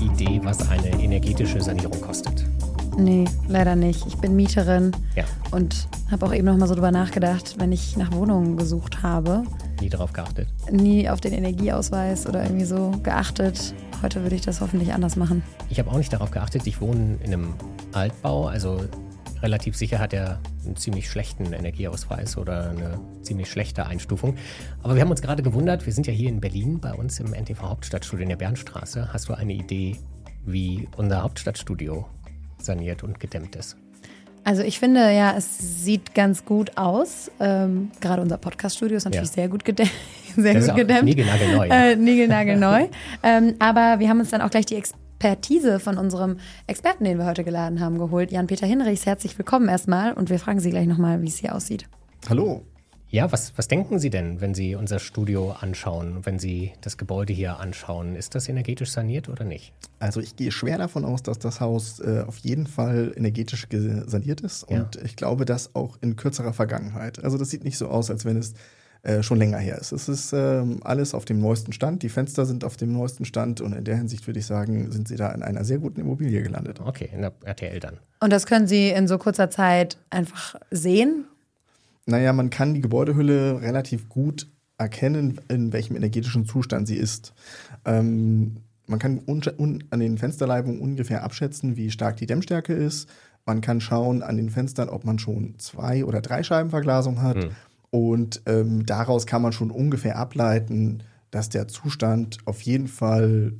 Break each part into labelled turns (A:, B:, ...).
A: Idee, was eine energetische Sanierung kostet?
B: Nee, leider nicht. Ich bin Mieterin
A: Ja.
B: und habe auch eben noch mal so drüber nachgedacht, wenn ich nach Wohnungen gesucht habe,
A: Nie darauf geachtet.
B: nie auf den Energieausweis oder irgendwie so geachtet. Heute würde ich das hoffentlich anders machen.
A: Ich habe auch nicht darauf geachtet. Ich wohne in einem Altbau, also relativ sicher hat er einen ziemlich schlechten Energieausweis oder eine ziemlich schlechte Einstufung. Aber wir haben uns gerade gewundert, wir sind ja hier in Berlin bei uns im NTV Hauptstadtstudio in der Bernstraße. Hast du eine Idee, wie unser Hauptstadtstudio saniert und gedämmt ist?
B: Also ich finde ja, es sieht ganz gut aus. Ähm, gerade unser Podcast-Studio ist natürlich
A: Ja.
B: sehr gut gedämmt. Sehr
A: Das ist
B: gut
A: auch
B: gedämmt.
A: niegelnagelneu.
B: Äh, niegelnagelneu. ähm, aber wir haben uns dann auch gleich die Expertise von unserem Experten, den wir heute geladen haben, geholt. Jan-Peter Hinrichs, herzlich willkommen erstmal. Und wir fragen Sie gleich nochmal, wie es hier aussieht.
C: Hallo.
A: Ja, was, was denken Sie denn, wenn Sie unser Studio anschauen, wenn Sie das Gebäude hier anschauen? Ist das energetisch saniert oder nicht?
C: Also ich gehe schwer davon aus, dass das Haus äh, auf jeden Fall energetisch ge- saniert ist
A: Ja.
C: und ich glaube das auch in kürzerer Vergangenheit. Also das sieht nicht so aus, als wenn es äh, schon länger her ist. Es ist ähm, alles auf dem neuesten Stand, die Fenster sind auf dem neuesten Stand und in der Hinsicht würde ich sagen, sind Sie da in einer sehr guten Immobilie gelandet.
A: Okay, in der RTL dann.
B: Und das können Sie in so kurzer Zeit einfach sehen.
C: Naja, man kann die Gebäudehülle relativ gut erkennen, in welchem energetischen Zustand sie ist. Ähm, man kann un un an den Fensterleibungen ungefähr abschätzen, wie stark die Dämmstärke ist. Man kann schauen an den Fenstern, ob man schon zwei oder drei Scheibenverglasung hat. Und ähm, daraus kann man schon ungefähr ableiten, dass der Zustand auf jeden Fall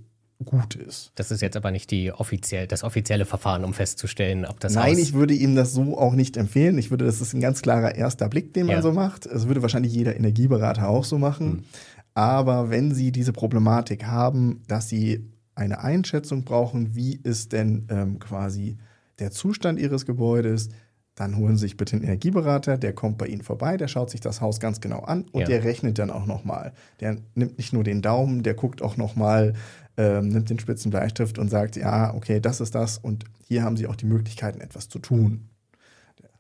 C: gut ist.
A: Das ist jetzt aber nicht die offiziell, das offizielle Verfahren, um festzustellen, ob das
C: Nein, ich würde ihm das so auch nicht empfehlen. Ich würde, das ist ein ganz klarer erster Blick, den man
A: Ja.
C: so macht. Das würde wahrscheinlich jeder Energieberater auch so machen. Aber wenn Sie diese Problematik haben, dass Sie eine Einschätzung brauchen, wie ist denn ähm, quasi der Zustand Ihres Gebäudes, dann holen Sie sich bitte einen Energieberater, der kommt bei Ihnen vorbei, der schaut sich das Haus ganz genau an und
A: Ja.
C: der rechnet dann auch nochmal. Der nimmt nicht nur den Daumen, der guckt auch nochmal, ähm, nimmt den spitzen Bleistift und sagt, ja, okay, das ist das und hier haben Sie auch die Möglichkeiten, etwas zu tun.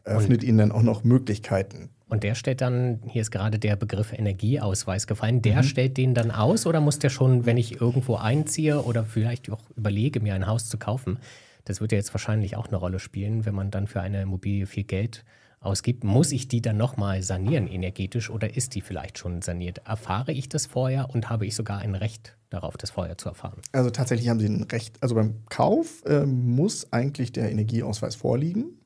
C: Der öffnet Ihnen dann auch noch Möglichkeiten.
A: Und der stellt dann, hier ist gerade der Begriff Energieausweis gefallen, der
C: Mhm.
A: stellt den dann aus oder muss der schon, wenn ich irgendwo einziehe oder vielleicht auch überlege, mir ein Haus zu kaufen, das wird ja jetzt wahrscheinlich auch eine Rolle spielen, wenn man dann für eine Immobilie viel Geld ausgibt, muss ich die dann nochmal sanieren energetisch oder ist die vielleicht schon saniert? Erfahre ich das vorher und habe ich sogar ein Recht darauf, das vorher zu erfahren?
C: Also tatsächlich haben Sie ein Recht, also beim Kauf ähm, muss eigentlich der Energieausweis vorliegen.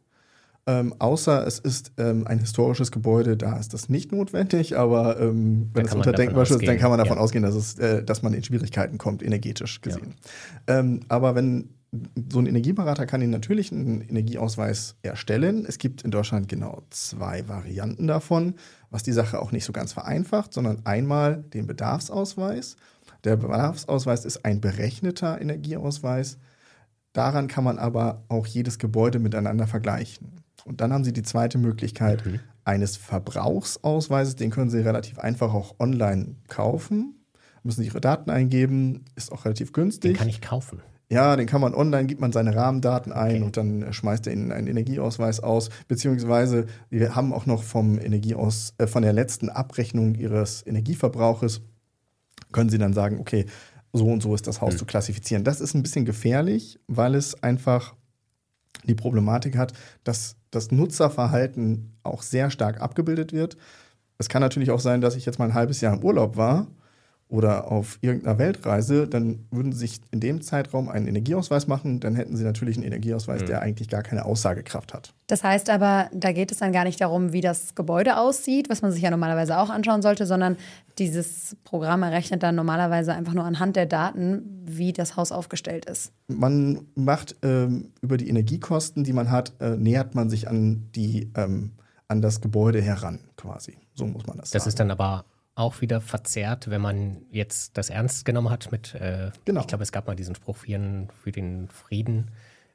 C: Ähm, außer es ist ähm, ein historisches Gebäude, da ist das nicht notwendig, aber ähm, wenn es unter Denkmalschutz ist, dann kann man davon
A: ja.
C: ausgehen, dass, es, äh, dass man in Schwierigkeiten kommt, energetisch gesehen. Ähm, aber wenn so ein Energieberater kann Ihnen natürlich einen Energieausweis erstellen. Es gibt in Deutschland genau zwei Varianten davon, was die Sache auch nicht so ganz vereinfacht, sondern einmal den Bedarfsausweis. Der Bedarfsausweis ist ein berechneter Energieausweis. Daran kann man aber auch jedes Gebäude miteinander vergleichen. Und dann haben Sie die zweite Möglichkeit eines Verbrauchsausweises. Den können Sie relativ einfach auch online kaufen. Müssen Sie Ihre Daten eingeben, ist auch relativ
A: Den
C: günstig.
A: kann ich kaufen.
C: Ja, den kann man online, gibt man seine Rahmendaten ein und dann äh, schmeißt er Ihnen einen Energieausweis aus. Beziehungsweise wir haben auch noch vom Energieaus, äh, von der letzten Abrechnung Ihres Energieverbrauches, können Sie dann sagen, okay, so und so ist das Haus zu klassifizieren. Das ist ein bisschen gefährlich, weil es einfach die Problematik hat, dass das Nutzerverhalten auch sehr stark abgebildet wird. Es kann natürlich auch sein, dass ich jetzt mal ein halbes Jahr im Urlaub war oder auf irgendeiner Weltreise, dann würden sie sich in dem Zeitraum einen Energieausweis machen, dann hätten sie natürlich einen Energieausweis, der eigentlich gar keine Aussagekraft hat.
B: Das heißt aber, da geht es dann gar nicht darum, wie das Gebäude aussieht, was man sich ja normalerweise auch anschauen sollte, sondern dieses Programm errechnet dann normalerweise einfach nur anhand der Daten, wie das Haus aufgestellt ist.
C: Man macht ähm, über die Energiekosten, die man hat, äh, nähert man sich an, die, ähm, an das Gebäude heran, quasi. So muss man das,
A: Das
C: sagen.
A: ist dann aber auch wieder verzerrt, wenn man jetzt das ernst genommen hat mit, äh,
C: Genau.
A: ich glaube, es gab mal diesen Spruch für den, für den Frieden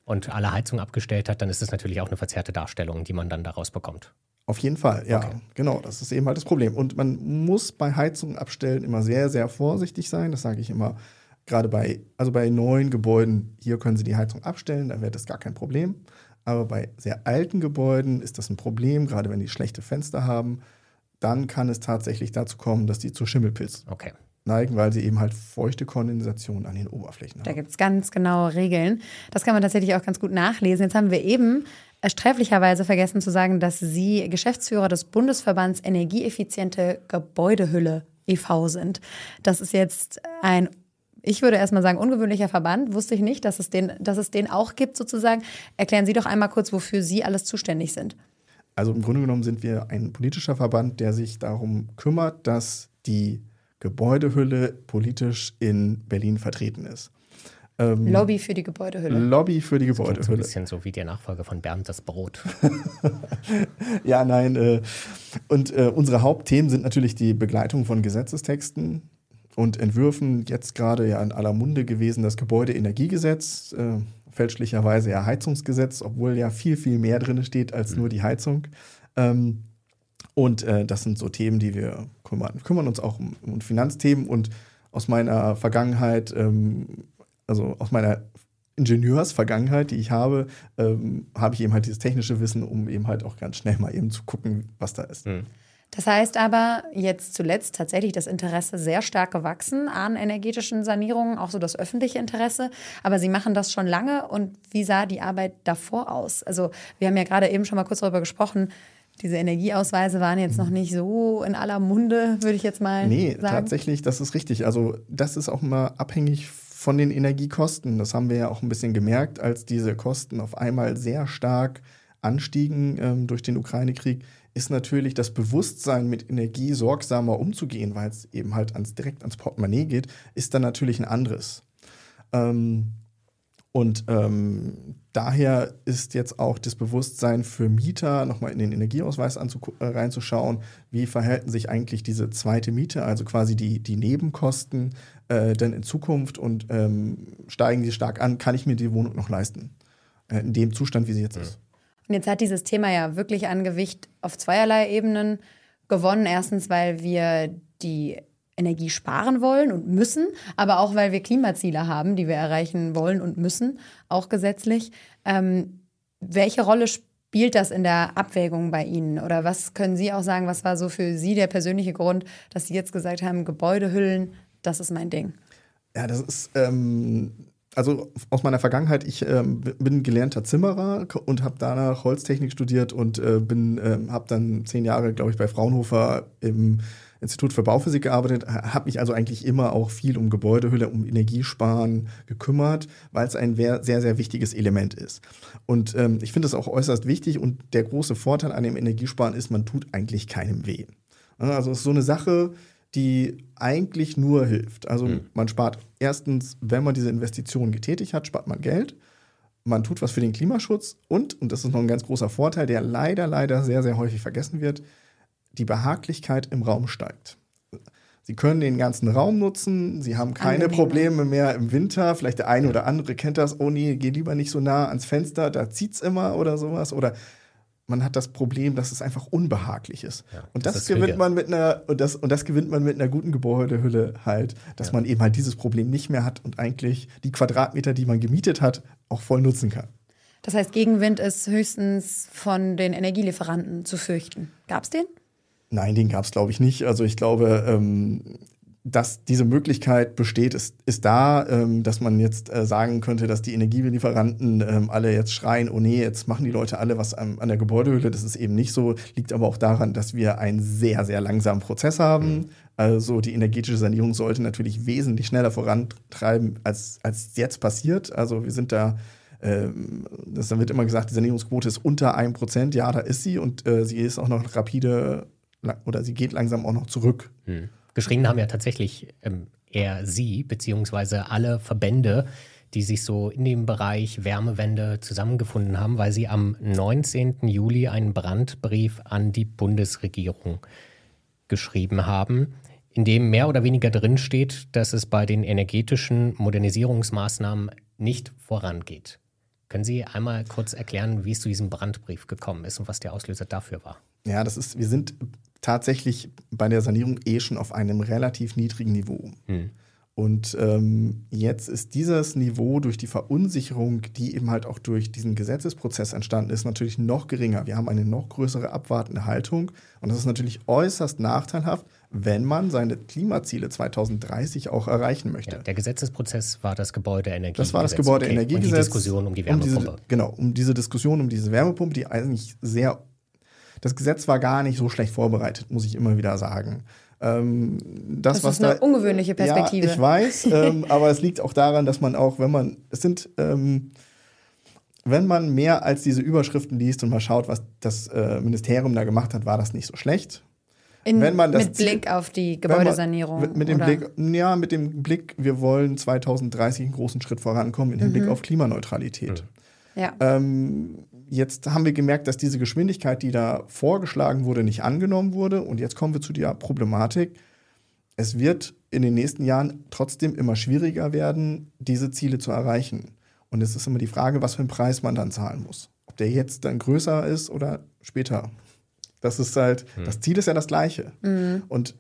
A: und alle Heizung abgestellt hat, dann ist es natürlich auch eine verzerrte Darstellung, die man dann daraus bekommt.
C: Auf jeden Fall, ja,
A: Okay.
C: genau. Das ist eben halt das Problem. Und man muss bei Heizung abstellen immer sehr, sehr vorsichtig sein. Das sage ich immer. Gerade bei, also bei neuen Gebäuden, hier können Sie die Heizung abstellen, da wäre das gar kein Problem. Aber bei sehr alten Gebäuden ist das ein Problem, gerade wenn die schlechte Fenster haben. Dann kann es tatsächlich dazu kommen, dass die zu Schimmelpilz
A: Okay.
C: neigen, weil sie eben halt feuchte Kondensation an den Oberflächen haben.
B: Da gibt es ganz genaue Regeln. Das kann man tatsächlich auch ganz gut nachlesen. Jetzt haben wir eben sträflicherweise vergessen zu sagen, dass Sie Geschäftsführer des Bundesverbands Energieeffiziente Gebäudehülle e.V. sind. Das ist jetzt ein ich würde erstmal sagen, ungewöhnlicher Verband. Wusste ich nicht, dass es, den, dass es den auch gibt, sozusagen. Erklären Sie doch einmal kurz, wofür Sie alles zuständig sind.
C: Also im Grunde genommen sind wir ein politischer Verband, der sich darum kümmert, dass die Gebäudehülle politisch in Berlin vertreten ist.
B: Ähm, Lobby für die Gebäudehülle.
C: Lobby für die
A: Das
C: Gebäudehülle.
A: so ein bisschen so wie der Nachfolger von Bernd das Brot.
C: ja, nein. Äh, und äh, unsere Hauptthemen sind natürlich die Begleitung von Gesetzestexten und Entwürfen. Jetzt gerade ja in aller Munde gewesen das Gebäudeenergiegesetz, äh, fälschlicherweise ja Heizungsgesetz, obwohl ja viel, viel mehr drin steht als nur die Heizung. Ähm, und äh, das sind so Themen, die wir kümmern. Wir kümmern uns auch um, um Finanzthemen und aus meiner Vergangenheit, ähm, also aus meiner Ingenieursvergangenheit, die ich habe, ähm, habe ich eben halt dieses technische Wissen, um eben halt auch ganz schnell mal eben zu gucken, was da ist.
A: Hm.
B: Das heißt aber jetzt zuletzt tatsächlich das Interesse sehr stark gewachsen an energetischen Sanierungen, auch so das öffentliche Interesse. Aber Sie machen das schon lange und wie sah die Arbeit davor aus? Also wir haben ja gerade eben schon mal kurz darüber gesprochen, diese Energieausweise waren jetzt noch nicht so in aller Munde, würde ich jetzt mal
C: Nee,
B: sagen.
C: tatsächlich, das ist richtig. Also das ist auch mal abhängig von den Energiekosten. Das haben wir ja auch ein bisschen gemerkt, als diese Kosten auf einmal sehr stark anstiegen ähm, durch den Ukraine-Krieg, ist natürlich das Bewusstsein, mit Energie sorgsamer umzugehen, weil es eben halt ans, direkt ans Portemonnaie geht, ist dann natürlich ein anderes. Ähm, und ähm, daher ist jetzt auch das Bewusstsein für Mieter, nochmal in den Energieausweis äh, reinzuschauen, wie verhalten sich eigentlich diese zweite Miete, also quasi die, die Nebenkosten, äh, denn in Zukunft und ähm, steigen die stark an, kann ich mir die Wohnung noch leisten? Äh, in dem Zustand, wie sie jetzt ist.
B: Und jetzt hat dieses Thema ja wirklich an Gewicht auf zweierlei Ebenen gewonnen. Erstens, weil wir die Energie sparen wollen und müssen, aber auch, weil wir Klimaziele haben, die wir erreichen wollen und müssen, auch gesetzlich. Ähm, welche Rolle spielt das in der Abwägung bei Ihnen? Oder was können Sie auch sagen, was war so für Sie der persönliche Grund, dass Sie jetzt gesagt haben, Gebäudehüllen, das ist mein Ding?
C: Ja, das ist, ähm, also aus meiner Vergangenheit, ich ähm, bin gelernter Zimmerer und habe danach Holztechnik studiert und äh, bin, ähm, habe dann zehn Jahre, glaube ich, bei Fraunhofer im Institut für Bauphysik gearbeitet, habe mich also eigentlich immer auch viel um Gebäudehülle, um Energiesparen gekümmert, weil es ein sehr, sehr wichtiges Element ist. Und ähm, ich finde es auch äußerst wichtig und der große Vorteil an dem Energiesparen ist, man tut eigentlich keinem weh. Also es ist so eine Sache, die eigentlich nur hilft. Also
A: Mhm.
C: man spart erstens, wenn man diese Investition getätigt hat, spart man Geld. Man tut was für den Klimaschutz und, und das ist noch ein ganz großer Vorteil, der leider, leider sehr, sehr häufig vergessen wird, die Behaglichkeit im Raum steigt. Sie können den ganzen Raum nutzen, Sie haben keine
B: Angenehmer.
C: Probleme mehr im Winter. Vielleicht der eine oder andere kennt das, oh nee, geh lieber nicht so nah ans Fenster, da zieht's immer oder sowas. Oder man hat das Problem, dass es einfach unbehaglich ist.
A: Ja,
C: und
A: das
C: das, gewinnt man mit einer, und das, und das gewinnt man mit einer guten Gebäudehülle halt, dass
A: Ja.
C: man eben halt dieses Problem nicht mehr hat und eigentlich die Quadratmeter, die man gemietet hat, auch voll nutzen kann.
B: Das heißt, Gegenwind ist höchstens von den Energielieferanten zu fürchten. Gab es den?
C: Nein, den gab es, glaube ich, nicht. Also ich glaube, ähm, dass diese Möglichkeit besteht, ist, ist da, ähm, dass man jetzt äh, sagen könnte, dass die Energielieferanten ähm, alle jetzt schreien, oh nee, jetzt machen die Leute alle was an, an der Gebäudehülle. Das ist eben nicht so. Liegt aber auch daran, dass wir einen sehr, sehr langsamen Prozess haben. Also die energetische Sanierung sollte natürlich wesentlich schneller vorantreiben, als, als jetzt passiert. Also wir sind da ähm, das, dann wird immer gesagt, die Sanierungsquote ist unter 1%. Ja, da ist sie und äh, sie ist auch noch rapide oder sie geht langsam auch noch zurück.
A: Hm. Geschrieben haben ja tatsächlich ähm, eher Sie, beziehungsweise alle Verbände, die sich so in dem Bereich Wärmewende zusammengefunden haben, weil sie am 19. Juli einen Brandbrief an die Bundesregierung geschrieben haben, in dem mehr oder weniger drin steht, dass es bei den energetischen Modernisierungsmaßnahmen nicht vorangeht. Können Sie einmal kurz erklären, wie es zu diesem Brandbrief gekommen ist und was der Auslöser dafür war?
C: Ja, das ist, wir sind tatsächlich bei der Sanierung eh schon auf einem relativ niedrigen Niveau.
A: Hm.
C: Und ähm, jetzt ist dieses Niveau durch die Verunsicherung, die eben halt auch durch diesen Gesetzesprozess entstanden ist, natürlich noch geringer. Wir haben eine noch größere abwartende Haltung. Und das ist natürlich äußerst nachteilhaft, wenn man seine Klimaziele 2030 auch erreichen möchte. Ja,
A: der Gesetzesprozess war das Gebäudeenergiegesetz.
C: Das war das Gebäudeenergiegesetz. Okay. Und die
A: Diskussion um die Wärmepumpe.
C: Um diese, genau, um diese Diskussion um diese Wärmepumpe, die eigentlich sehr. Das Gesetz war gar nicht so schlecht vorbereitet, muss ich immer wieder sagen.
B: Ähm, das, das was ist eine da, ungewöhnliche Perspektive.
C: Ja, ich weiß, ähm, aber es liegt auch daran, dass man auch, wenn man, es sind, ähm, wenn man mehr als diese Überschriften liest und mal schaut, was das äh, Ministerium da gemacht hat, war das nicht so schlecht.
B: In,
C: wenn man
B: das mit Blick auf die Gebäudesanierung.
C: Man, mit dem oder? Blick, ja, mit dem Blick, wir wollen 2030 einen großen Schritt vorankommen in Hinblick mhm. auf Klimaneutralität.
B: Mhm. Ja.
C: Ähm, Jetzt haben wir gemerkt, dass diese Geschwindigkeit, die da vorgeschlagen wurde, nicht angenommen wurde. Und jetzt kommen wir zu der Problematik. Es wird in den nächsten Jahren trotzdem immer schwieriger werden, diese Ziele zu erreichen. Und es ist immer die Frage, was für einen Preis man dann zahlen muss. Ob der jetzt dann größer ist oder später. Das ist halt, hm. das Ziel ist ja das gleiche.
B: Mhm.
C: Und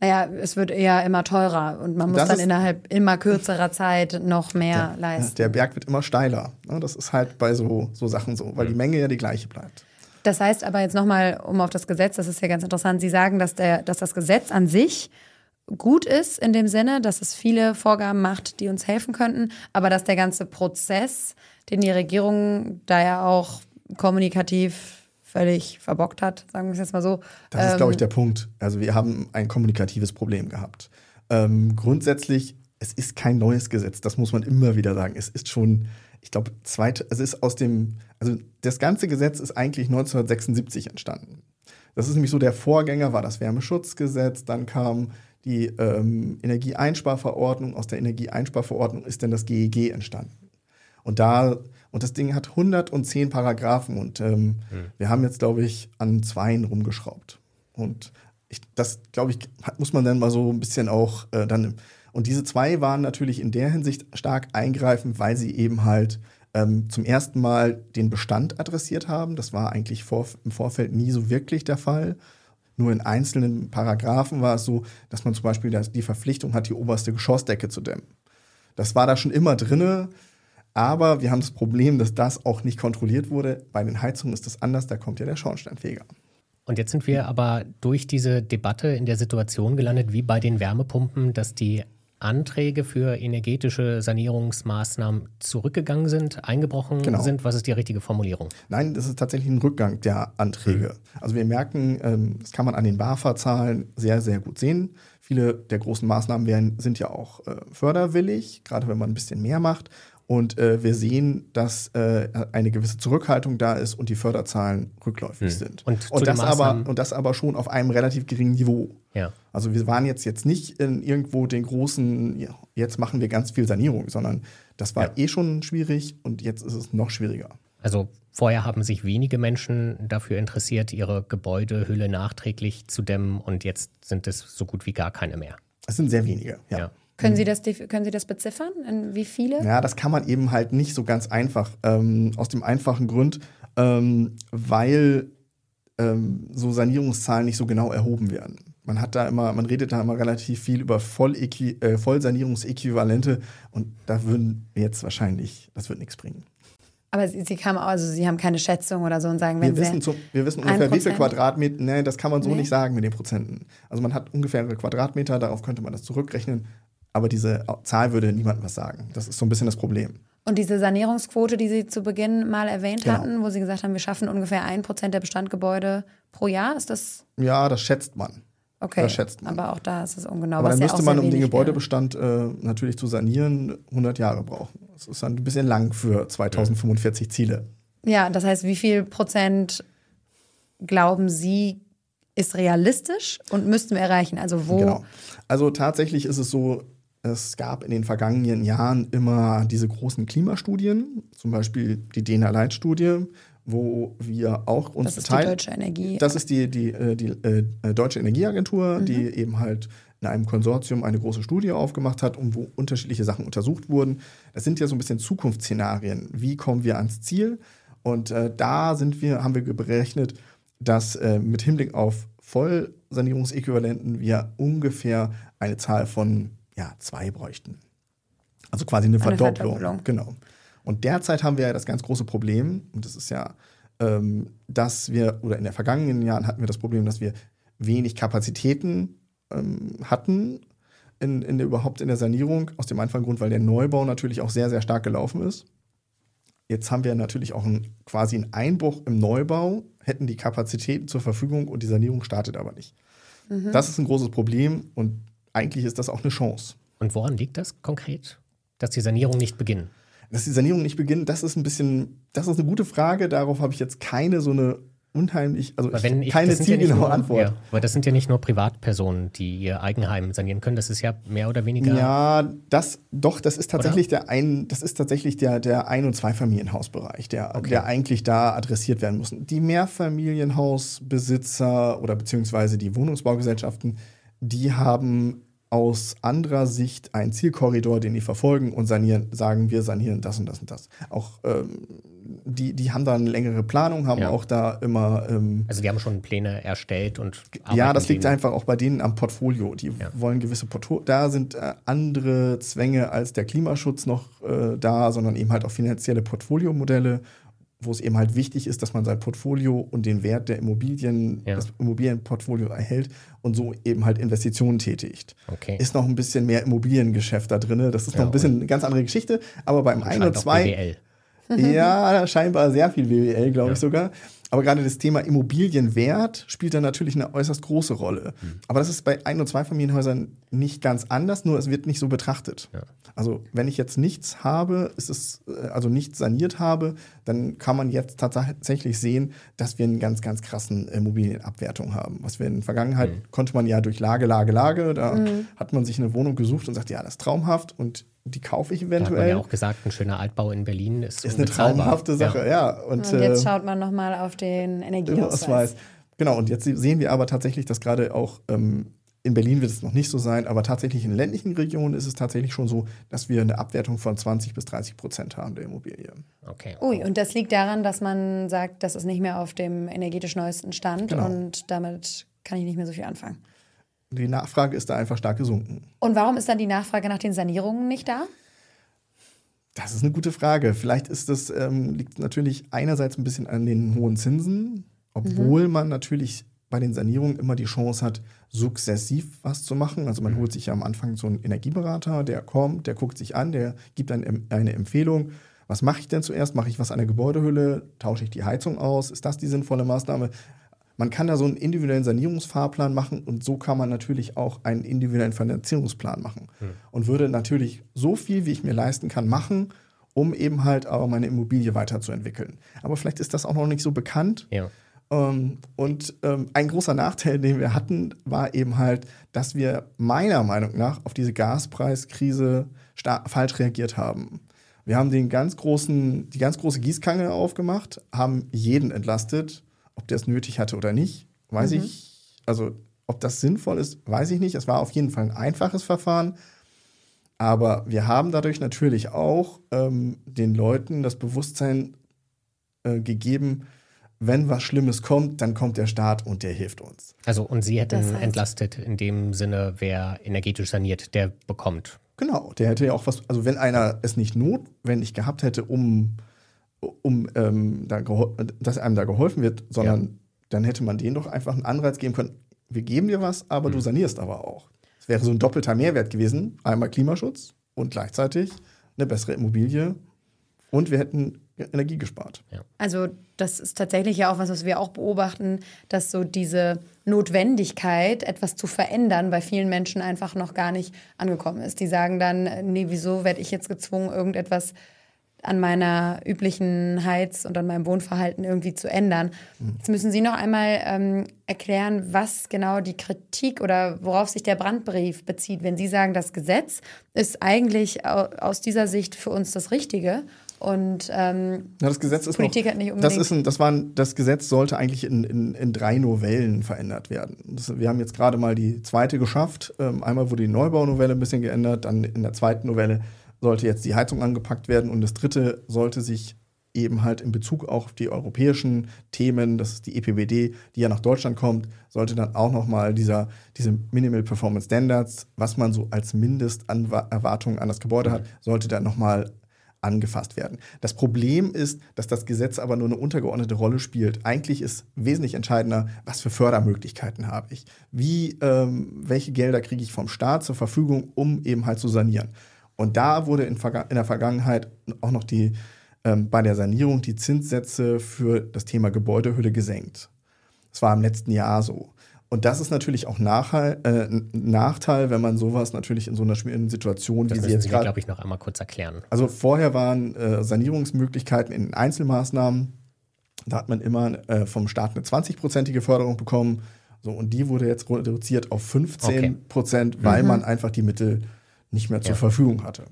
B: naja, es wird eher immer teurer und man muss das dann innerhalb immer kürzerer Zeit noch mehr
C: der,
B: leisten.
C: Der Berg wird immer steiler. Das ist halt bei so, so Sachen so, weil die. Menge ja die gleiche bleibt.
B: Das heißt aber jetzt nochmal, um auf das Gesetz, das ist ja ganz interessant, Sie sagen, dass, der, dass das Gesetz an sich gut ist in dem Sinne, dass es viele Vorgaben macht, die uns helfen könnten, aber dass der ganze Prozess, den die Regierung da ja auch kommunikativ völlig verbockt hat, sagen wir es jetzt mal so.
C: Das ähm, ist, glaube ich, der Punkt. Also wir haben ein kommunikatives Problem gehabt. Ähm, grundsätzlich, es ist kein neues Gesetz, das muss man immer wieder sagen. Es ist schon, ich glaube, zweite, es ist aus dem, also das ganze Gesetz ist eigentlich 1976 entstanden. Das ist nämlich so, der Vorgänger war das Wärmeschutzgesetz, dann kam die ähm, Energieeinsparverordnung, aus der Energieeinsparverordnung ist dann das GEG e entstanden. Und da und das Ding hat 110 Paragraphen und ähm, mhm. wir haben jetzt, glaube ich, an zweien rumgeschraubt. Und ich, das, glaube ich, muss man dann mal so ein bisschen auch äh, dann. Und diese zwei waren natürlich in der Hinsicht stark eingreifend, weil sie eben halt ähm, zum ersten Mal den Bestand adressiert haben. Das war eigentlich vor, im Vorfeld nie so wirklich der Fall. Nur in einzelnen Paragraphen war es so, dass man zum Beispiel die Verpflichtung hat, die oberste Geschossdecke zu dämmen. Das war da schon immer drinne. Aber wir haben das Problem, dass das auch nicht kontrolliert wurde. Bei den Heizungen ist das anders, da kommt ja der Schornsteinfeger.
A: Und jetzt sind wir aber durch diese Debatte in der Situation gelandet, wie bei den Wärmepumpen, dass die Anträge für energetische Sanierungsmaßnahmen zurückgegangen sind, eingebrochen genau. sind? Was ist die richtige Formulierung?
C: Nein, das ist tatsächlich ein Rückgang der Anträge. Mhm. Also wir merken, ähm, das kann man an den BAFA-Zahlen sehr, sehr gut sehen. Viele der großen Maßnahmen werden, sind ja auch äh, förderwillig, gerade wenn man ein bisschen mehr macht. Und äh, wir sehen, dass äh, eine gewisse Zurückhaltung da ist und die Förderzahlen rückläufig hm. sind.
A: Und,
C: und das aber, und das aber schon auf einem relativ geringen Niveau.
A: Ja.
C: Also wir waren jetzt, jetzt nicht in irgendwo den großen, ja, jetzt machen wir ganz viel Sanierung, sondern das war ja. eh schon schwierig und jetzt ist es noch schwieriger.
A: Also vorher haben sich wenige Menschen dafür interessiert, ihre Gebäudehülle nachträglich zu dämmen und jetzt sind es so gut wie gar keine mehr.
C: Es sind sehr wenige, ja.
B: Können Sie, das, können Sie das beziffern? In wie viele?
C: Ja, das kann man eben halt nicht so ganz einfach. Ähm, aus dem einfachen Grund, ähm, weil ähm, so Sanierungszahlen nicht so genau erhoben werden. Man hat da immer, man redet da immer relativ viel über Vollequi äh, Vollsanierungsäquivalente und da würden jetzt wahrscheinlich, das wird nichts bringen.
B: Aber Sie, Sie, kamen, also Sie haben keine Schätzung oder so und sagen, wenn
C: wir wissen, so, wir wissen ungefähr, wie viel Quadratmeter. Nee, das kann man so nee. nicht sagen mit den Prozenten. Also man hat ungefähr Quadratmeter, darauf könnte man das zurückrechnen aber diese Zahl würde niemandem was sagen. Das ist so ein bisschen das Problem.
B: Und diese Sanierungsquote, die Sie zu Beginn mal erwähnt genau. hatten, wo Sie gesagt haben, wir schaffen ungefähr ein Prozent der Bestandgebäude pro Jahr, ist das?
C: Ja, das schätzt man.
B: Okay,
C: das schätzt man.
B: aber auch da ist es ungenau.
C: Aber dann müsste ja man, um den Gebäudebestand äh, natürlich zu sanieren, 100 Jahre brauchen. Das ist dann ein bisschen lang für 2045 Ziele.
B: Ja, das heißt, wie viel Prozent glauben Sie, ist realistisch und müssten wir erreichen? Also wo?
C: Genau. Also tatsächlich ist es so, es gab in den vergangenen Jahren immer diese großen Klimastudien, zum Beispiel die DENA-Leitstudie, wo wir auch uns
B: Das ist die Deutsche Energie.
C: Das ist die, die, äh, die, die äh, Deutsche Energieagentur, mhm. die eben halt in einem Konsortium eine große Studie aufgemacht hat und wo unterschiedliche Sachen untersucht wurden. Das sind ja so ein bisschen Zukunftsszenarien. Wie kommen wir ans Ziel? Und äh, da sind wir, haben wir berechnet, dass äh, mit Hinblick auf Vollsanierungsäquivalenten wir ungefähr eine Zahl von ja, zwei bräuchten. Also quasi eine, eine Verdopplung. Verdopplung. Genau. Und derzeit haben wir ja das ganz große Problem, und das ist ja, ähm, dass wir, oder in den vergangenen Jahren hatten wir das Problem, dass wir wenig Kapazitäten ähm, hatten in, in der, überhaupt in der Sanierung, aus dem einfachen Grund, weil der Neubau natürlich auch sehr, sehr stark gelaufen ist. Jetzt haben wir natürlich auch einen, quasi einen Einbruch im Neubau, hätten die Kapazitäten zur Verfügung und die Sanierung startet aber nicht. Mhm. Das ist ein großes Problem und eigentlich ist das auch eine Chance.
A: Und woran liegt das konkret, dass die Sanierung nicht beginnt?
C: Dass die Sanierung nicht beginnt, das ist ein bisschen, das ist eine gute Frage. Darauf habe ich jetzt keine so eine unheimlich, also
A: ich, keine zielgenaue ja Antwort. Ja, aber das sind ja nicht nur Privatpersonen, die ihr Eigenheim sanieren können. Das ist ja mehr oder weniger.
C: Ja, das doch, das ist tatsächlich oder? der ein, das ist tatsächlich der, der Ein- und Zweifamilienhausbereich, der, okay. der eigentlich da adressiert werden muss. Die Mehrfamilienhausbesitzer oder beziehungsweise die Wohnungsbaugesellschaften, die haben aus anderer Sicht einen Zielkorridor, den die verfolgen und sanieren, sagen, wir sanieren das und das und das. Auch ähm, die, die haben da eine längere Planung, haben ja. auch da immer. Ähm,
A: also die haben schon Pläne erstellt und.
C: Ja, das liegt einfach auch bei denen am Portfolio. Die ja. wollen gewisse Portfolio. Da sind äh, andere Zwänge als der Klimaschutz noch äh, da, sondern eben halt auch finanzielle Portfoliomodelle wo es eben halt wichtig ist, dass man sein Portfolio und den Wert der Immobilien, ja. das Immobilienportfolio erhält und so eben halt Investitionen tätigt. Okay. Ist noch ein bisschen mehr Immobiliengeschäft da drin. Das ist ja, noch ein bisschen eine ganz andere Geschichte. Aber beim 1 und 2. Ja, scheinbar sehr viel BWL, glaube ja. ich sogar. Aber gerade das Thema Immobilienwert spielt da natürlich eine äußerst große Rolle. Mhm. Aber das ist bei Ein- und Zweifamilienhäusern nicht ganz anders, nur es wird nicht so betrachtet. Ja. Also wenn ich jetzt nichts habe, ist es, äh, also nichts saniert habe, dann kann man jetzt tatsächlich sehen, dass wir einen ganz, ganz krassen Immobilienabwertung haben. Was wir in der Vergangenheit mhm. konnte man ja durch Lage, Lage, Lage, da mhm. hat man sich eine Wohnung gesucht und sagt, ja, das ist traumhaft und die kaufe ich eventuell. Da hat
A: man ja auch gesagt, ein schöner Altbau in Berlin ist,
C: ist eine traumhafte Sache, ja. ja.
B: Und, und, jetzt äh, schaut man nochmal auf den Energieausweis.
C: Genau, und jetzt sehen wir aber tatsächlich, dass gerade auch ähm, in Berlin wird es noch nicht so sein, aber tatsächlich in ländlichen Regionen ist es tatsächlich schon so, dass wir eine Abwertung von 20 bis 30 Prozent haben der Immobilie.
B: Okay. Ui, und das liegt daran, dass man sagt, das ist nicht mehr auf dem energetisch neuesten Stand genau. und damit kann ich nicht mehr so viel anfangen.
C: Die Nachfrage ist da einfach stark gesunken.
B: Und warum ist dann die Nachfrage nach den Sanierungen nicht da?
C: Das ist eine gute Frage. Vielleicht ist das, ähm, liegt natürlich einerseits ein bisschen an den hohen Zinsen, obwohl mhm. man natürlich bei den Sanierungen immer die Chance hat, sukzessiv was zu machen. Also man mhm. holt sich ja am Anfang so einen Energieberater, der kommt, der guckt sich an, der gibt dann eine Empfehlung. Was mache ich denn zuerst? Mache ich was an der Gebäudehülle? Tausche ich die Heizung aus? Ist das die sinnvolle Maßnahme? Man kann da so einen individuellen Sanierungsfahrplan machen und so kann man natürlich auch einen individuellen Finanzierungsplan machen. Hm. Und würde natürlich so viel, wie ich mir leisten kann, machen, um eben halt auch meine Immobilie weiterzuentwickeln. Aber vielleicht ist das auch noch nicht so bekannt. Ja. Ähm, und ähm, ein großer Nachteil, den wir hatten, war eben halt, dass wir meiner Meinung nach auf diese Gaspreiskrise falsch reagiert haben. Wir haben den ganz großen, die ganz große Gießkanne aufgemacht, haben jeden entlastet ob der es nötig hatte oder nicht, weiß mhm. ich. Also, ob das sinnvoll ist, weiß ich nicht. Es war auf jeden Fall ein einfaches Verfahren. Aber wir haben dadurch natürlich auch ähm, den Leuten das Bewusstsein äh, gegeben, wenn was Schlimmes kommt, dann kommt der Staat und der hilft uns.
A: Also und Sie hätten das heißt, entlastet in dem Sinne, wer energetisch saniert, der bekommt.
C: Genau, der hätte ja auch was, also wenn einer es nicht notwendig gehabt hätte, um um ähm, da dass einem da geholfen wird, sondern ja. dann hätte man denen doch einfach einen Anreiz geben können, wir geben dir was, aber mhm. du sanierst aber auch. Es wäre so ein doppelter Mehrwert gewesen. Einmal Klimaschutz und gleichzeitig eine bessere Immobilie und wir hätten Energie gespart.
B: Ja. Also das ist tatsächlich ja auch was, was wir auch beobachten, dass so diese Notwendigkeit, etwas zu verändern, bei vielen Menschen einfach noch gar nicht angekommen ist. Die sagen dann, nee, wieso werde ich jetzt gezwungen, irgendetwas an meiner üblichen Heiz- und an meinem Wohnverhalten irgendwie zu ändern. Mhm. Jetzt müssen Sie noch einmal ähm, erklären, was genau die Kritik oder worauf sich der Brandbrief bezieht. Wenn Sie sagen, das Gesetz ist eigentlich aus dieser Sicht für uns das Richtige und ähm,
C: ja, das Gesetz ist
B: Politik
C: noch,
B: hat nicht
C: unbedingt. Das, ist ein, das, war ein, das Gesetz sollte eigentlich in, in, in drei Novellen verändert werden. Das, wir haben jetzt gerade mal die zweite geschafft. Ähm, einmal wurde die Neubaunovelle ein bisschen geändert, dann in der zweiten Novelle sollte jetzt die Heizung angepackt werden und das dritte sollte sich eben halt in Bezug auch auf die europäischen Themen, das ist die EPBD, die ja nach Deutschland kommt, sollte dann auch nochmal dieser, diese Minimal Performance Standards, was man so als Mindesterwartung an das Gebäude hat, sollte dann nochmal angefasst werden. Das Problem ist, dass das Gesetz aber nur eine untergeordnete Rolle spielt. Eigentlich ist wesentlich entscheidender, was für Fördermöglichkeiten habe ich. Wie, ähm, welche Gelder kriege ich vom Staat zur Verfügung, um eben halt zu sanieren. Und da wurde in, in der Vergangenheit auch noch die, ähm, bei der Sanierung die Zinssätze für das Thema Gebäudehülle gesenkt. Das war im letzten Jahr so. Und das ist natürlich auch Nachteil, äh, ein Nachteil, wenn man sowas natürlich in so einer schwierigen Situation,
A: das
C: wie
A: sie jetzt gerade. glaube ich, noch einmal kurz erklären.
C: Also vorher waren äh, Sanierungsmöglichkeiten in Einzelmaßnahmen. Da hat man immer äh, vom Staat eine 20-prozentige Förderung bekommen. So, und die wurde jetzt reduziert auf 15 Prozent, okay. weil mhm. man einfach die Mittel nicht mehr zur ja. Verfügung hatte.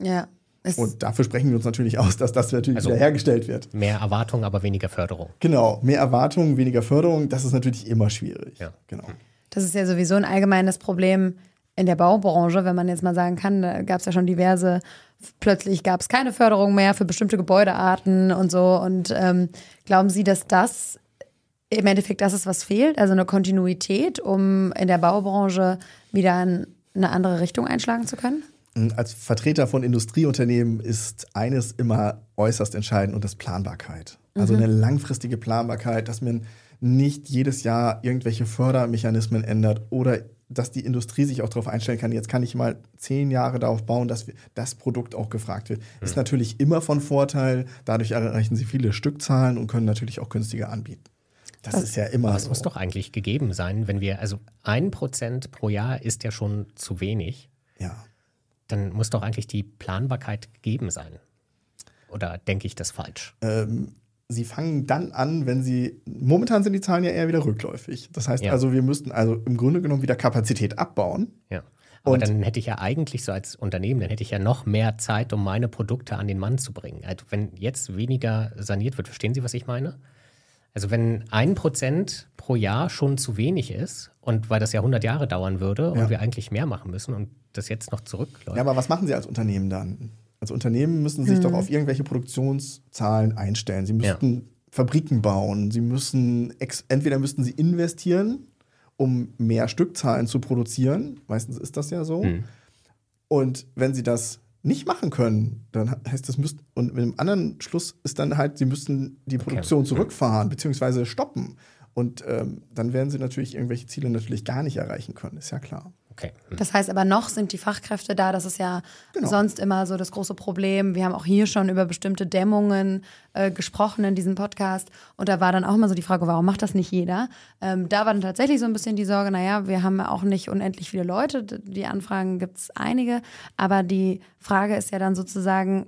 B: Ja.
C: Und dafür sprechen wir uns natürlich aus, dass das natürlich also wiederhergestellt wird.
A: Mehr Erwartung, aber weniger Förderung.
C: Genau, mehr Erwartung, weniger Förderung, das ist natürlich immer schwierig.
A: Ja.
C: Genau.
B: Das ist ja sowieso ein allgemeines Problem in der Baubranche, wenn man jetzt mal sagen kann, da gab es ja schon diverse, plötzlich gab es keine Förderung mehr für bestimmte Gebäudearten und so. Und ähm, glauben Sie, dass das im Endeffekt das ist, was fehlt? Also eine Kontinuität, um in der Baubranche wieder ein eine andere Richtung einschlagen zu können?
C: Als Vertreter von Industrieunternehmen ist eines immer äußerst entscheidend und das Planbarkeit. Also mhm. eine langfristige Planbarkeit, dass man nicht jedes Jahr irgendwelche Fördermechanismen ändert oder dass die Industrie sich auch darauf einstellen kann, jetzt kann ich mal zehn Jahre darauf bauen, dass das Produkt auch gefragt wird. Mhm. Ist natürlich immer von Vorteil. Dadurch erreichen sie viele Stückzahlen und können natürlich auch günstiger anbieten. Das, das ist ja immer. Das
A: so. muss doch eigentlich gegeben sein, wenn wir, also ein Prozent pro Jahr ist ja schon zu wenig.
C: Ja.
A: Dann muss doch eigentlich die Planbarkeit gegeben sein. Oder denke ich das falsch?
C: Ähm, sie fangen dann an, wenn sie. Momentan sind die Zahlen ja eher wieder rückläufig. Das heißt ja. also, wir müssten also im Grunde genommen wieder Kapazität abbauen.
A: Ja. Aber und dann hätte ich ja eigentlich so als Unternehmen, dann hätte ich ja noch mehr Zeit, um meine Produkte an den Mann zu bringen. Also wenn jetzt weniger saniert wird, verstehen Sie, was ich meine? Also wenn ein Prozent pro Jahr schon zu wenig ist und weil das ja 100 Jahre dauern würde und wir eigentlich mehr machen müssen und das jetzt noch zurückläuft.
C: Ja, aber was machen Sie als Unternehmen dann? Als Unternehmen müssen Sie sich hm. doch auf irgendwelche Produktionszahlen einstellen. Sie müssten ja. Fabriken bauen. Sie müssen entweder müssten Sie investieren, um mehr Stückzahlen zu produzieren. Meistens ist das ja so. Hm. Und wenn Sie das nicht machen können, dann heißt das müsst und mit einem anderen Schluss ist dann halt, sie müssen die Produktion okay. zurückfahren bzw. stoppen. Und ähm, dann werden sie natürlich irgendwelche Ziele natürlich gar nicht erreichen können, ist ja klar.
A: Okay.
B: Hm. Das heißt aber noch sind die Fachkräfte da. Das ist ja genau. sonst immer so das große Problem. Wir haben auch hier schon über bestimmte Dämmungen äh, gesprochen in diesem Podcast. Und da war dann auch immer so die Frage, warum macht das nicht jeder? Ähm, da war dann tatsächlich so ein bisschen die Sorge, naja, wir haben auch nicht unendlich viele Leute. Die Anfragen gibt es einige. Aber die Frage ist ja dann sozusagen,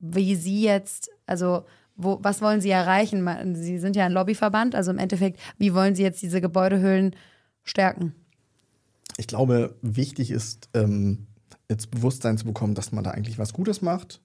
B: wie Sie jetzt, also wo, was wollen Sie erreichen? Sie sind ja ein Lobbyverband. Also im Endeffekt, wie wollen Sie jetzt diese Gebäudehüllen stärken?
C: Ich glaube, wichtig ist, ähm, jetzt Bewusstsein zu bekommen, dass man da eigentlich was Gutes macht,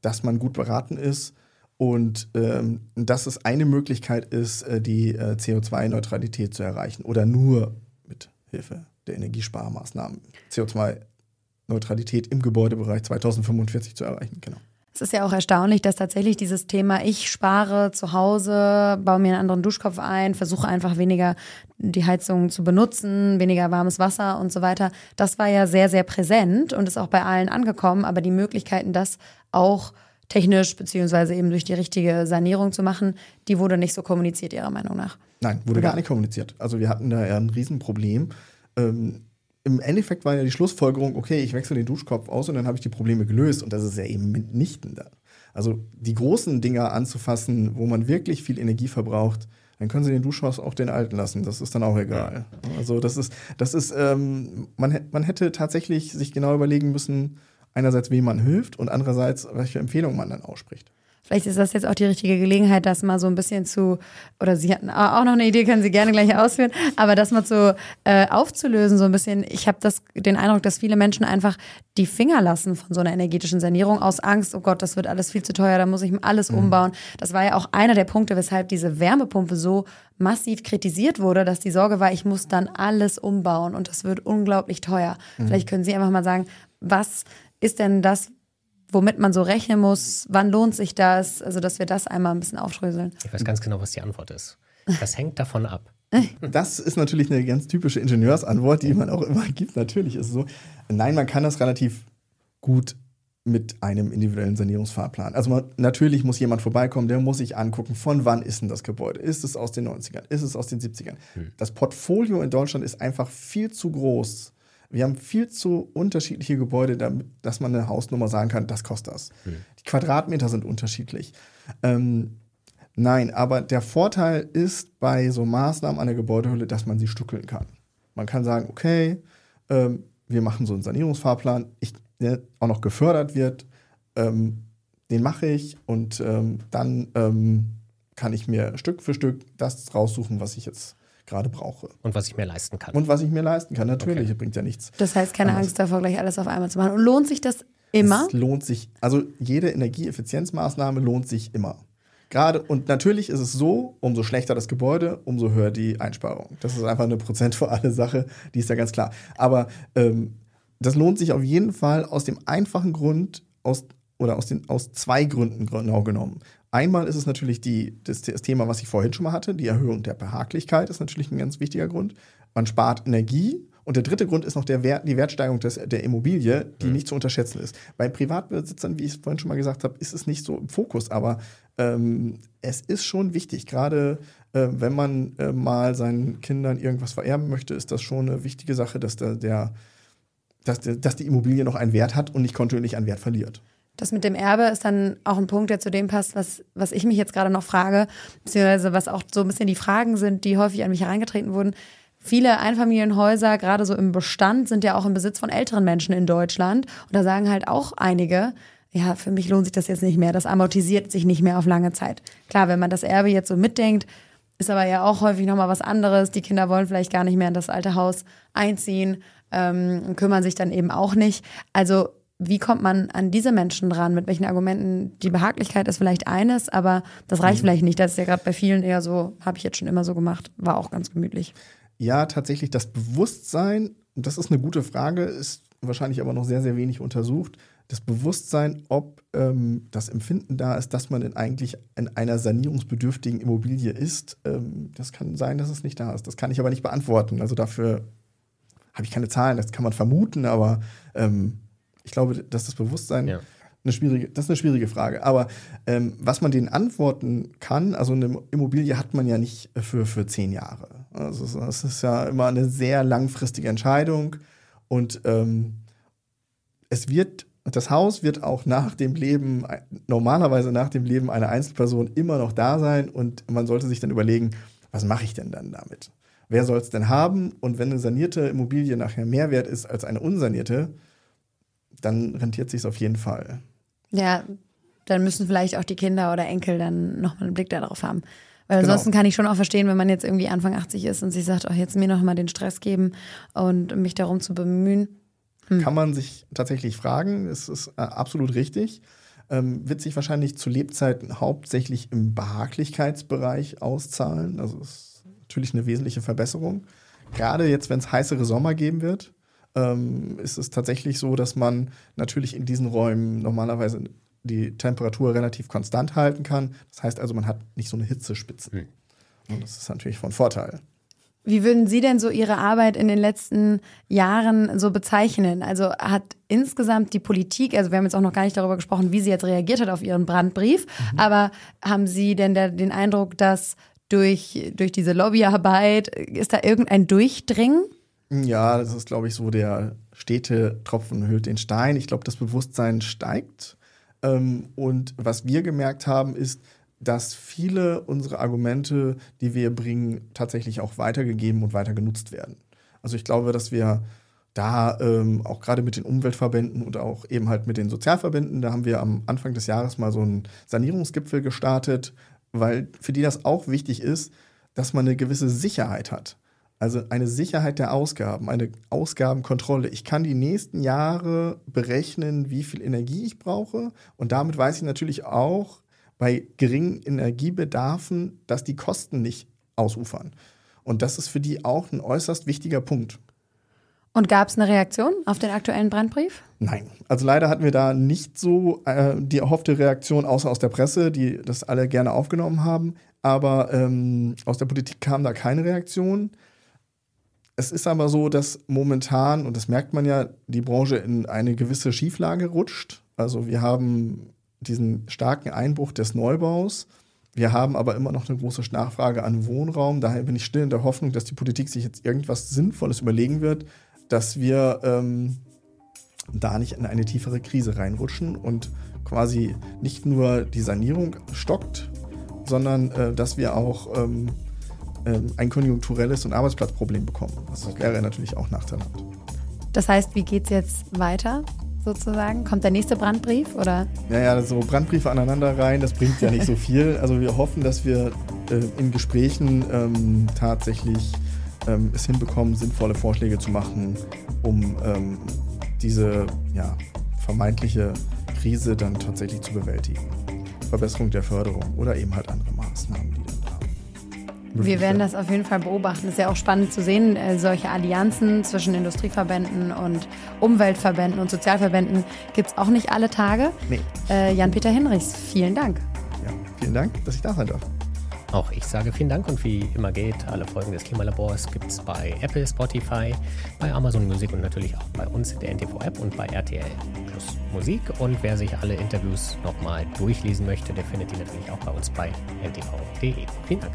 C: dass man gut beraten ist und ähm, dass es eine Möglichkeit ist, äh, die äh, CO2-Neutralität zu erreichen oder nur mit Hilfe der Energiesparmaßnahmen CO2-Neutralität im Gebäudebereich 2045 zu erreichen. Genau.
B: Es ist ja auch erstaunlich, dass tatsächlich dieses Thema, ich spare zu Hause, baue mir einen anderen Duschkopf ein, versuche einfach weniger die Heizung zu benutzen, weniger warmes Wasser und so weiter, das war ja sehr, sehr präsent und ist auch bei allen angekommen. Aber die Möglichkeiten, das auch technisch beziehungsweise eben durch die richtige Sanierung zu machen, die wurde nicht so kommuniziert, Ihrer Meinung nach?
C: Nein, wurde Oder? gar nicht kommuniziert. Also wir hatten da ja ein Riesenproblem. Ähm, im Endeffekt war ja die Schlussfolgerung, okay, ich wechsle den Duschkopf aus und dann habe ich die Probleme gelöst. Und das ist ja eben mitnichten da. Also die großen Dinger anzufassen, wo man wirklich viel Energie verbraucht, dann können Sie den Duschhaus auch den alten lassen. Das ist dann auch egal. Also das ist, das ist, ähm, man, man hätte tatsächlich sich genau überlegen müssen, einerseits, wem man hilft und andererseits, welche Empfehlungen man dann ausspricht.
B: Vielleicht ist das jetzt auch die richtige Gelegenheit, das mal so ein bisschen zu, oder Sie hatten auch noch eine Idee, können Sie gerne gleich ausführen, aber das mal zu äh, aufzulösen, so ein bisschen. Ich habe den Eindruck, dass viele Menschen einfach die Finger lassen von so einer energetischen Sanierung aus Angst, oh Gott, das wird alles viel zu teuer, da muss ich alles mhm. umbauen. Das war ja auch einer der Punkte, weshalb diese Wärmepumpe so massiv kritisiert wurde, dass die Sorge war, ich muss dann alles umbauen und das wird unglaublich teuer. Mhm. Vielleicht können Sie einfach mal sagen, was ist denn das, womit man so rechnen muss, wann lohnt sich das, also dass wir das einmal ein bisschen aufdröseln.
A: Ich weiß ganz genau, was die Antwort ist. Das hängt davon ab.
C: Das ist natürlich eine ganz typische Ingenieursantwort, die man auch immer gibt. Natürlich ist es so. Nein, man kann das relativ gut mit einem individuellen Sanierungsfahrplan. Also man, natürlich muss jemand vorbeikommen, der muss sich angucken, von wann ist denn das Gebäude? Ist es aus den 90ern? Ist es aus den 70ern? Hm. Das Portfolio in Deutschland ist einfach viel zu groß. Wir haben viel zu unterschiedliche Gebäude, damit, dass man eine Hausnummer sagen kann, das kostet das. Hm. Die Quadratmeter sind unterschiedlich. Ähm, nein, aber der Vorteil ist bei so Maßnahmen an der Gebäudehülle, dass man sie stückeln kann. Man kann sagen, okay, ähm, wir machen so einen Sanierungsfahrplan. Ich der auch noch gefördert wird, ähm, den mache ich und ähm, dann ähm, kann ich mir Stück für Stück das raussuchen, was ich jetzt gerade brauche.
A: Und was ich mir leisten kann.
C: Und was ich mir leisten kann, natürlich, okay. bringt ja nichts.
B: Das heißt, keine Angst davor, gleich alles auf einmal zu machen. Und lohnt sich das immer?
C: Es lohnt sich, also jede Energieeffizienzmaßnahme lohnt sich immer. Gerade, und natürlich ist es so, umso schlechter das Gebäude, umso höher die Einsparung. Das ist einfach eine prozentuale Sache, die ist ja ganz klar. Aber ähm, das lohnt sich auf jeden Fall aus dem einfachen Grund, aus, oder aus, den, aus zwei Gründen genau genommen. Einmal ist es natürlich die, das, das, Thema, was ich vorhin schon mal hatte, die Erhöhung der Behaglichkeit ist natürlich ein ganz wichtiger Grund. Man spart Energie. Und der dritte Grund ist noch der Wert, die Wertsteigerung des, der Immobilie, die mhm. nicht zu unterschätzen ist. Bei Privatbesitzern, wie ich es vorhin schon mal gesagt habe, ist es nicht so im Fokus, aber ähm, es ist schon wichtig. Gerade äh, wenn man äh, mal seinen Kindern irgendwas vererben möchte, ist das schon eine wichtige Sache, dass der, der dass, dass die Immobilie noch einen Wert hat und nicht kontinuierlich an Wert verliert.
B: Das mit dem Erbe ist dann auch ein Punkt, der zu dem passt, was, was ich mich jetzt gerade noch frage, beziehungsweise was auch so ein bisschen die Fragen sind, die häufig an mich herangetreten wurden. Viele Einfamilienhäuser, gerade so im Bestand, sind ja auch im Besitz von älteren Menschen in Deutschland. Und da sagen halt auch einige, ja, für mich lohnt sich das jetzt nicht mehr, das amortisiert sich nicht mehr auf lange Zeit. Klar, wenn man das Erbe jetzt so mitdenkt, ist aber ja auch häufig nochmal was anderes. Die Kinder wollen vielleicht gar nicht mehr in das alte Haus einziehen ähm, kümmern sich dann eben auch nicht. Also wie kommt man an diese Menschen dran? Mit welchen Argumenten? Die Behaglichkeit ist vielleicht eines, aber das reicht mhm. vielleicht nicht. Das ist ja gerade bei vielen eher so, habe ich jetzt schon immer so gemacht, war auch ganz gemütlich.
C: Ja, tatsächlich das Bewusstsein, das ist eine gute Frage, ist wahrscheinlich aber noch sehr, sehr wenig untersucht. Das Bewusstsein, ob ähm, das Empfinden da ist, dass man in eigentlich in einer sanierungsbedürftigen Immobilie ist, ähm, das kann sein, dass es nicht da ist. Das kann ich aber nicht beantworten. Also dafür habe ich keine Zahlen, das kann man vermuten, aber ähm, ich glaube, dass das Bewusstsein ja. eine schwierige, das ist eine schwierige Frage. Aber ähm, was man denen antworten kann, also eine Immobilie hat man ja nicht für, für zehn Jahre. Also das ist ja immer eine sehr langfristige Entscheidung und ähm, es wird das Haus wird auch nach dem Leben, normalerweise nach dem Leben einer Einzelperson immer noch da sein und man sollte sich dann überlegen, was mache ich denn dann damit? wer soll es denn haben? Und wenn eine sanierte Immobilie nachher mehr wert ist als eine unsanierte, dann rentiert sich auf jeden Fall.
B: Ja, dann müssen vielleicht auch die Kinder oder Enkel dann nochmal einen Blick darauf haben. Weil genau. ansonsten kann ich schon auch verstehen, wenn man jetzt irgendwie Anfang 80 ist und sich sagt, oh, jetzt mir noch mal den Stress geben und mich darum zu bemühen.
C: Hm. Kann man sich tatsächlich fragen, es ist äh, absolut richtig. Ähm, wird sich wahrscheinlich zu Lebzeiten hauptsächlich im Behaglichkeitsbereich auszahlen. Also es natürlich eine wesentliche Verbesserung. Gerade jetzt, wenn es heißere Sommer geben wird, ähm, ist es tatsächlich so, dass man natürlich in diesen Räumen normalerweise die Temperatur relativ konstant halten kann. Das heißt also, man hat nicht so eine Hitzespitze. Mhm. Und das ist natürlich von Vorteil.
B: Wie würden Sie denn so Ihre Arbeit in den letzten Jahren so bezeichnen? Also hat insgesamt die Politik, also wir haben jetzt auch noch gar nicht darüber gesprochen, wie sie jetzt reagiert hat auf Ihren Brandbrief, mhm. aber haben Sie denn der, den Eindruck, dass durch, durch diese Lobbyarbeit? Ist da irgendein Durchdringen?
C: Ja, das ist, glaube ich, so der stete Tropfen hüllt den Stein. Ich glaube, das Bewusstsein steigt. Ähm, und was wir gemerkt haben, ist, dass viele unserer Argumente, die wir bringen, tatsächlich auch weitergegeben und weiter genutzt werden. Also ich glaube, dass wir da ähm, auch gerade mit den Umweltverbänden und auch eben halt mit den Sozialverbänden, da haben wir am Anfang des Jahres mal so einen Sanierungsgipfel gestartet, weil für die das auch wichtig ist, dass man eine gewisse Sicherheit hat. Also eine Sicherheit der Ausgaben, eine Ausgabenkontrolle. Ich kann die nächsten Jahre berechnen, wie viel Energie ich brauche. Und damit weiß ich natürlich auch bei geringen Energiebedarfen, dass die Kosten nicht ausufern. Und das ist für die auch ein äußerst wichtiger Punkt.
B: Und gab es eine Reaktion auf den aktuellen Brandbrief?
C: Nein. Also leider hatten wir da nicht so äh, die erhoffte Reaktion, außer aus der Presse, die das alle gerne aufgenommen haben. Aber ähm, aus der Politik kam da keine Reaktion. Es ist aber so, dass momentan, und das merkt man ja, die Branche in eine gewisse Schieflage rutscht. Also wir haben diesen starken Einbruch des Neubaus. Wir haben aber immer noch eine große Nachfrage an Wohnraum. Daher bin ich still in der Hoffnung, dass die Politik sich jetzt irgendwas Sinnvolles überlegen wird, dass wir ähm, da nicht in eine tiefere Krise reinrutschen und quasi nicht nur die Sanierung stockt, sondern äh, dass wir auch ähm, ähm, ein konjunkturelles und Arbeitsplatzproblem bekommen. Das okay. wäre natürlich auch nachteilhaft.
B: Das heißt, wie geht es jetzt weiter? sozusagen? Kommt der nächste Brandbrief oder?
C: Naja, so Brandbriefe aneinander rein, das bringt ja nicht so viel. Also wir hoffen, dass wir äh, in Gesprächen ähm, tatsächlich ähm, es hinbekommen, sinnvolle Vorschläge zu machen, um ähm, diese ja, vermeintliche Krise dann tatsächlich zu bewältigen. Verbesserung der Förderung oder eben halt andere Maßnahmen, die.
B: Wir werden das auf jeden Fall beobachten. Es ist ja auch spannend zu sehen, äh, solche Allianzen zwischen Industrieverbänden und Umweltverbänden und Sozialverbänden gibt es auch nicht alle Tage. Nee. Äh, Jan-Peter Hinrichs, vielen Dank.
C: Ja, vielen Dank, dass ich da sein darf.
A: Auch ich sage vielen Dank und wie immer geht, alle Folgen des Klimalabors gibt es bei Apple, Spotify, bei Amazon Musik und natürlich auch bei uns in der NTV-App und bei RTL Plus Musik. Und wer sich alle Interviews nochmal durchlesen möchte, der findet die natürlich auch bei uns bei ntv.de. Vielen Dank.